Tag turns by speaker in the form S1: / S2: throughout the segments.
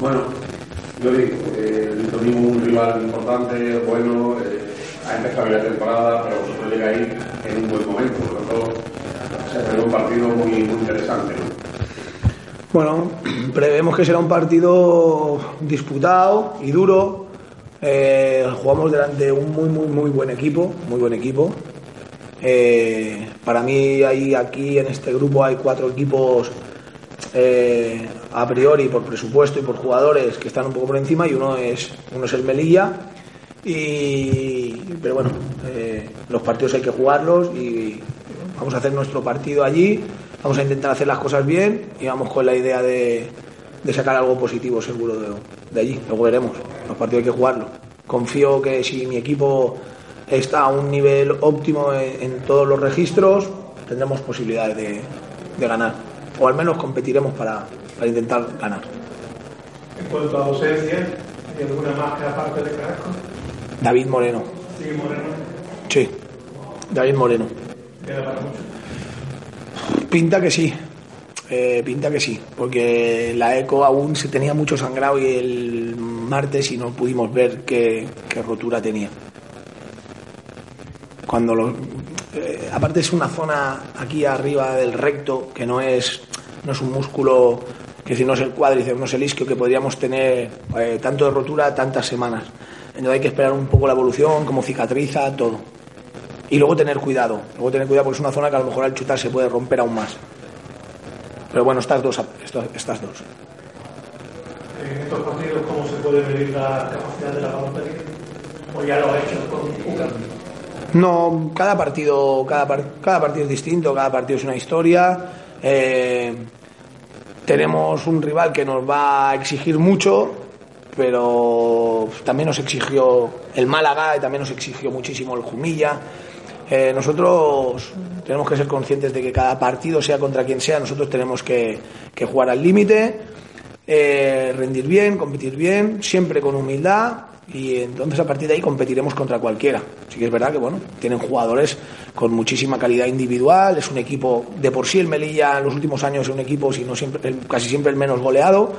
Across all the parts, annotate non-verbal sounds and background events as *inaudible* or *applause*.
S1: Bueno, yo digo, eh, domingo un rival importante, bueno, eh, ha empezado bien la temporada, pero vosotros llegáis en un buen momento, por lo tanto, será un partido muy, muy interesante. ¿no?
S2: Bueno, *clears throat* prevemos que será un partido disputado y duro. Eh, jugamos delante de un muy, muy, muy buen equipo, muy buen equipo. Eh, para mí, hay, aquí en este grupo hay cuatro equipos eh, a priori por presupuesto y por jugadores que están un poco por encima y uno es, uno es el Melilla. Y, pero bueno, eh, los partidos hay que jugarlos y vamos a hacer nuestro partido allí, vamos a intentar hacer las cosas bien y vamos con la idea de, sacar algo positivo seguro de, allí. Luego veremos, los partidos hay que jugarlos. Confío que si mi equipo está a un nivel óptimo en, todos los registros, tendremos posibilidades de, de ganar. O al menos competiremos para, para intentar ganar.
S3: En cuanto a ausencias, ¿hay alguna más que aparte de Carrasco?
S2: David Moreno.
S3: Sigue Moreno,
S2: Sí, David Moreno.
S3: queda para mucho.
S2: Pinta que sí. Eh, pinta que sí, porque la eco aún se tenía mucho sangrado y el martes y no pudimos ver qué, qué rotura tenía. Cuando lo, eh, aparte es una zona aquí arriba del recto que no es, no es un músculo que si no es el cuádriceps, no es el isquio que podríamos tener eh, tanto de rotura tantas semanas. Entonces hay que esperar un poco la evolución, cómo cicatriza, todo. Y luego tener cuidado, luego tener cuidado porque es una zona que a lo mejor al chutar se puede romper aún más. Pero bueno, estas dos, estas, dos.
S3: En estos partidos, ¿cómo se puede medir la capacidad de la ya lo hecho con UCA?
S2: No, cada partido, cada, par- cada partido es distinto, cada partido es una historia. Eh, tenemos un rival que nos va a exigir mucho, pero también nos exigió el Málaga y también nos exigió muchísimo el Jumilla. Eh, nosotros tenemos que ser conscientes de que cada partido, sea contra quien sea, nosotros tenemos que, que jugar al límite, eh, rendir bien, competir bien, siempre con humildad y entonces a partir de ahí competiremos contra cualquiera. Sí que es verdad que bueno, tienen jugadores con muchísima calidad individual, es un equipo de por sí el Melilla en los últimos años es un equipo si no siempre, el- casi siempre el menos goleado,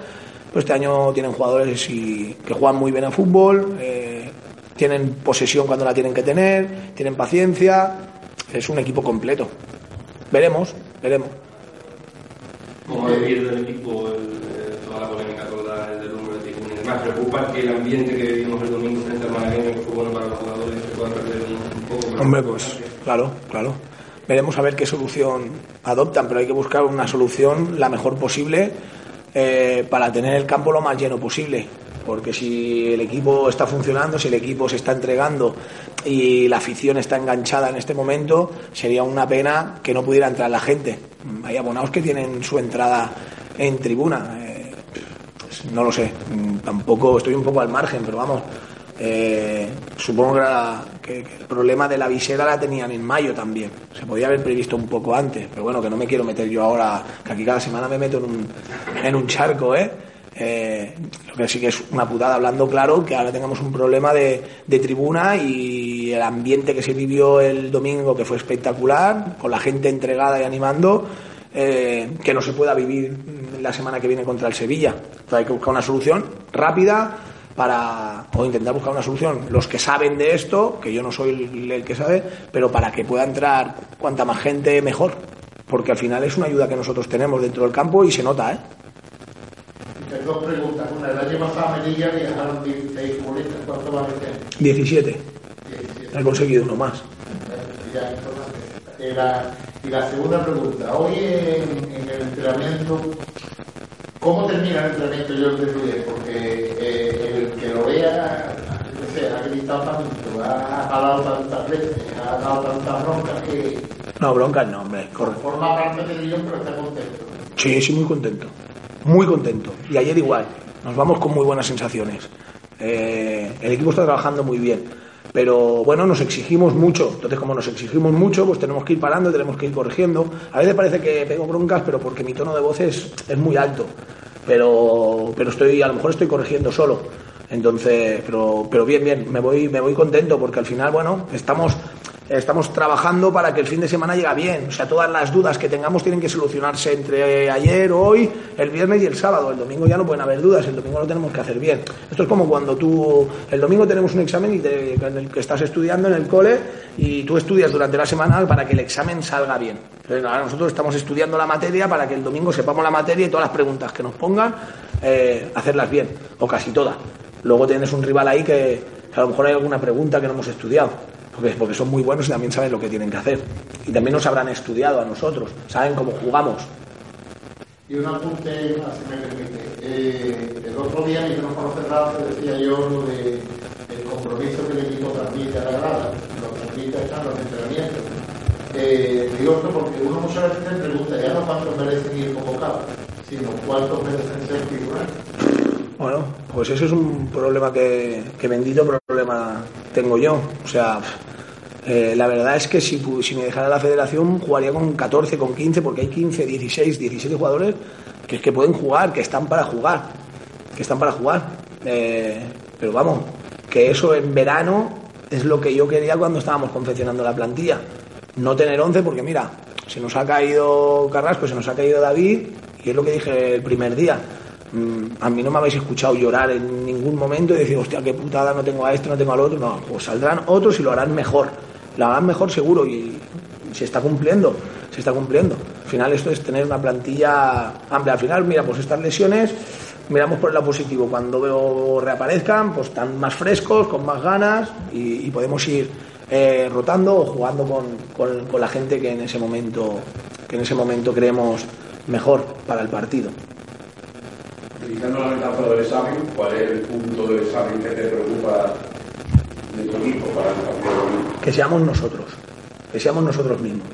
S2: pero este año tienen jugadores y- que juegan muy bien a fútbol, eh, tienen posesión cuando la tienen que tener, tienen paciencia, es un equipo completo. Veremos, veremos.
S4: ¿Cómo del equipo ¿Preocupa que el ambiente que vivimos el domingo frente al malagueño, fue bueno para los jugadores, perder un, poco?
S2: Hombre, pues claro, claro. Veremos a ver qué solución adoptan, pero hay que buscar una solución la mejor posible eh, para tener el campo lo más lleno posible. Porque si el equipo está funcionando, si el equipo se está entregando y la afición está enganchada en este momento, sería una pena que no pudiera entrar la gente. Hay abonados que tienen su entrada en tribuna. eh, no lo sé, mm, tampoco estoy un poco al margen, pero vamos, eh, supongo que, que- que el problema de la visera la tenían en mayo también. Se podía haber previsto un poco antes, pero bueno, que no me quiero meter yo ahora, que aquí cada semana me meto en un, en un charco, ¿eh? Eh, lo que sí que es una putada hablando claro que ahora tengamos un problema de, de tribuna y el ambiente que se vivió el domingo que fue espectacular con la gente entregada y animando eh, que no se pueda vivir la semana que viene contra el Sevilla Entonces hay que buscar una solución rápida para o intentar buscar una solución los que saben de esto que yo no soy el, el que sabe pero para que pueda entrar cuanta más gente mejor porque al final es una ayuda que nosotros tenemos dentro del campo y se nota ¿eh?
S5: Tengo dos preguntas. Una, el año pasado a Melilla viajaron 16 futbolistas. ¿Cuánto va a meter?
S2: 17
S5: 17.
S2: he conseguido uno más
S5: Ya, entonces, la- y la segunda pregunta. Hoy en, en el entrenamiento, ¿cómo termina el entrenamiento yo te diré? Porque eh, el que lo vea, no sé, ha gritado tanto, ha jalado tantas veces, ha dado tantas broncas que
S2: no bronca no hombre corre
S5: forma parte del guion, pero está contento.
S2: Sí, sí, muy contento. Muy contento. Y ayer igual. Nos vamos con muy buenas sensaciones. Eh, el equipo está trabajando muy bien. Pero bueno, nos exigimos mucho. Entonces, como nos exigimos mucho, pues tenemos que ir parando, tenemos que ir corrigiendo. A veces parece que pego broncas, pero porque mi tono de voz es, es muy alto. Pero, pero estoy, a lo mejor estoy corrigiendo solo. Entonces, pero, pero bien, bien, me voy, me voy contento porque al final, bueno, estamos estamos trabajando para que el fin de semana llegue bien. O sea, todas las dudas que tengamos tienen que solucionarse entre ayer, hoy, el viernes y el sábado. El domingo ya no pueden haber dudas, el domingo lo tenemos que hacer bien. Esto es como cuando tú, el domingo tenemos un examen y en el que estás estudiando en el cole y tú estudias durante la semana para que el examen salga bien. ahora nosotros estamos estudiando la materia para que el domingo sepamos la materia y todas las preguntas que nos pongan, eh, hacerlas bien, o casi todas. Luego tienes un rival ahí que, a lo mejor hay alguna pregunta que no hemos estudiado, porque, porque son muy buenos y también saben lo que tienen que hacer. Y también nos habrán estudiado a nosotros, saben cómo jugamos.
S5: Y un apunte más, si me permite. Eh, el otro día, en micrófono cerrado, decía yo lo de el compromiso que el equipo transmite a la grada, lo transmite a los entrenamientos. Eh, digo esto porque uno muchas veces se pregunta ya no cuántos merecen ir convocados, sino cuántos merecen ser figurantes.
S2: Bueno, pues ese es un problema que, bendito problema tengo yo. O sea, eh, la verdad es que si, me dejara la federación jugaría con 14, con 15, porque hay 15, 16, 17 jugadores que, que pueden jugar, que están para jugar, que están para jugar. Eh, pero vamos, que eso en verano es lo que yo quería cuando estábamos confeccionando la plantilla. No tener 11 porque mira, se nos ha caído Carrasco, se nos ha caído David y es lo que dije el primer día a mí no me habéis escuchado llorar en ningún momento y decir, hostia, qué putada, no tengo a esto, no tengo al otro. No, pues saldrán otros y lo harán mejor. Lo harán mejor seguro y se está cumpliendo, se está cumpliendo. Al final esto es tener una plantilla amplia. Al final, mira, pues estas lesiones, miramos por el lado positivo. Cuando veo reaparezcan, pues están más frescos, con más ganas y, podemos ir eh, rotando o jugando con, con la gente que en ese momento que en ese momento creemos mejor para el partido
S1: utilizando la metáfora del examen, ¿cuál es el punto del examen que te preocupa de tu equipo para el partido
S2: Que seamos nosotros, que seamos nosotros mismos.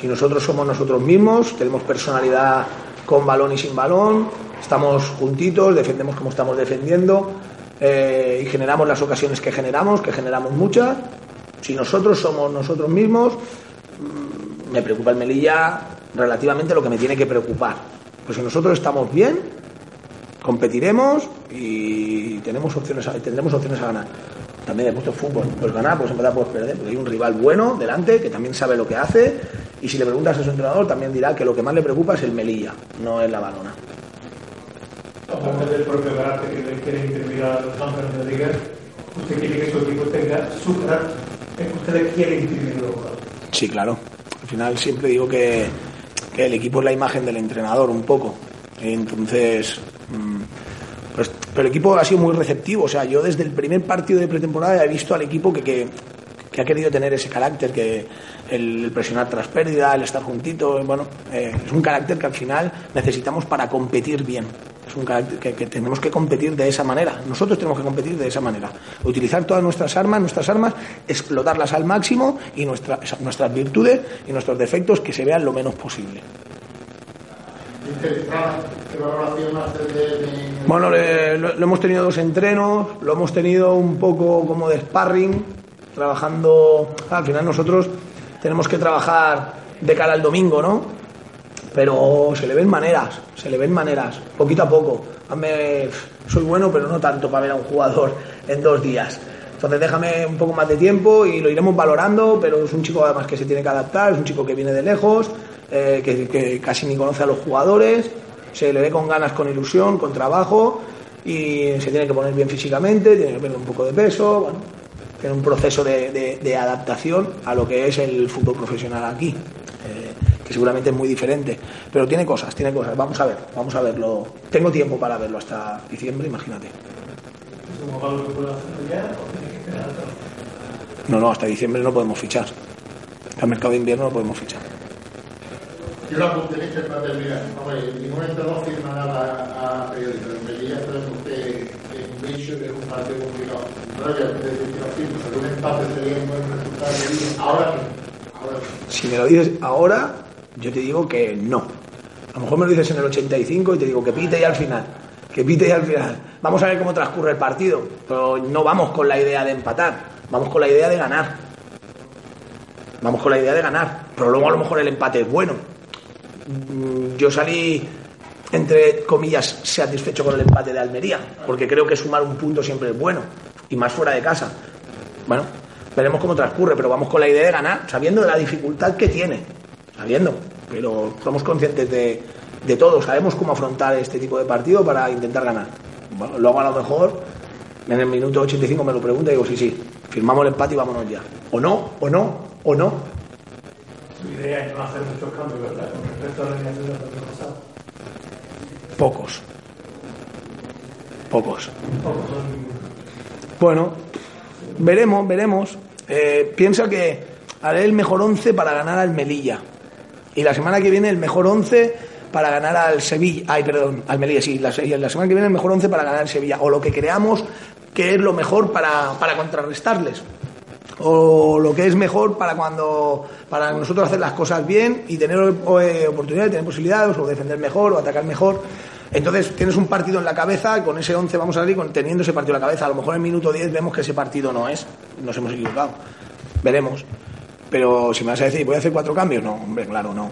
S2: Si nosotros somos nosotros mismos, tenemos personalidad con balón y sin balón, estamos juntitos, defendemos como estamos defendiendo eh, y generamos las ocasiones que generamos, que generamos muchas. Si nosotros somos nosotros mismos, mm, me preocupa el Melilla relativamente lo que me tiene que preocupar. Pues si nosotros estamos bien, competiremos y tenemos opciones tendremos opciones a ganar. También he puesto fútbol, pues ganar, pues en verdad puedes perder, porque hay un rival bueno delante que también sabe lo que hace y si le preguntas a su entrenador también dirá que lo que más le preocupa es el Melilla, no es la balona.
S3: Aparte del propio carácter que le quiere imprimir a los campeones de liga, usted quiere que su equipo tenga su carácter, usted quiere imprimirlo.
S2: Sí, claro. Al final siempre digo que, que el equipo es la imagen del entrenador un poco. Entonces. Pues, pero el equipo ha sido muy receptivo. O sea, yo desde el primer partido de pretemporada he visto al equipo que, que, ha querido tener ese carácter, que el, presionar tras pérdida, el estar juntito, bueno, eh, es un carácter que al final necesitamos para competir bien. Es un carácter que, tenemos que competir de esa manera. Nosotros tenemos que competir de esa manera. Utilizar todas nuestras armas, nuestras armas, explotarlas al máximo y nuestras virtudes y nuestros defectos que se vean lo menos posible. Bueno, lo, hemos tenido dos entrenos, lo hemos tenido un poco como de sparring, trabajando. Al final nosotros tenemos que trabajar de cara al domingo, ¿no? Pero se le ven maneras, se le ven maneras, poquito a poco. Soy bueno, pero no tanto para ver a un jugador en dos días. Entonces déjame un poco más de tiempo y lo iremos valorando, pero es un chico además que se tiene que adaptar, es un chico que viene de lejos, eh, que, casi ni conoce a los jugadores, se le ve con ganas, con ilusión, con trabajo y se tiene que poner bien físicamente, tiene que perder un poco de peso, bueno, tiene un proceso de, adaptación a lo que es el fútbol profesional aquí, eh, que seguramente es muy diferente, pero tiene cosas, tiene cosas, vamos a ver, vamos a verlo, tengo tiempo para verlo hasta diciembre, imagínate. No, no, hasta diciembre no podemos fichar. Al mercado de invierno no podemos fichar.
S5: Yo lo apunté que para terminar. Hombre, en ningún momento no firma nada a periódico. En Melilla usted que es un bicho, que un partido complicado. No decir que pero un empate sería un buen resultado de Ahora
S2: Si me lo dices ahora, yo te digo que no. A lo mejor me lo dices en el 85 y te digo que pite y al final. Que pite y al final. Vamos a ver cómo transcurre el partido. Pero no vamos con la idea de empatar. Vamos con la idea de ganar. Vamos con la idea de ganar. Pero luego a lo mejor el empate es bueno yo salí entre comillas satisfecho con el empate de Almería, porque creo que sumar un punto siempre es bueno, y más fuera de casa. Bueno, veremos cómo transcurre, pero vamos con la idea de ganar, sabiendo la dificultad que tiene, sabiendo, pero somos conscientes de, de todo, sabemos cómo afrontar este tipo de partido para intentar ganar. Bueno, luego a lo mejor en el minuto 85 me lo pregunta y digo, sí, sí, firmamos el empate y vámonos ya. O no, o no, o no.
S3: Su idea es no hacer muchos cambios, ¿verdad? Con respecto a la del año pasado.
S2: Pocos. Pocos.
S3: Pocos
S2: Bueno, veremos, veremos. Eh, piensa que haré el mejor 11 para ganar al Melilla. Y la semana que viene el mejor 11 para ganar al Sevilla. Ay, perdón, al Melilla, sí. La, la semana que viene el mejor 11 para ganar al Sevilla. O lo que creamos que es lo mejor para, para contrarrestarles. O lo que es mejor para cuando para nosotros hacer las cosas bien y tener eh, oportunidades, tener posibilidades, o defender mejor, o atacar mejor. Entonces tienes un partido en la cabeza con ese 11 vamos a salir teniendo ese partido en la cabeza. A lo mejor en el minuto 10 vemos que ese partido no es. Nos hemos equivocado. Veremos. Pero si me vas a decir, ¿voy a hacer cuatro cambios? No, hombre, claro, no.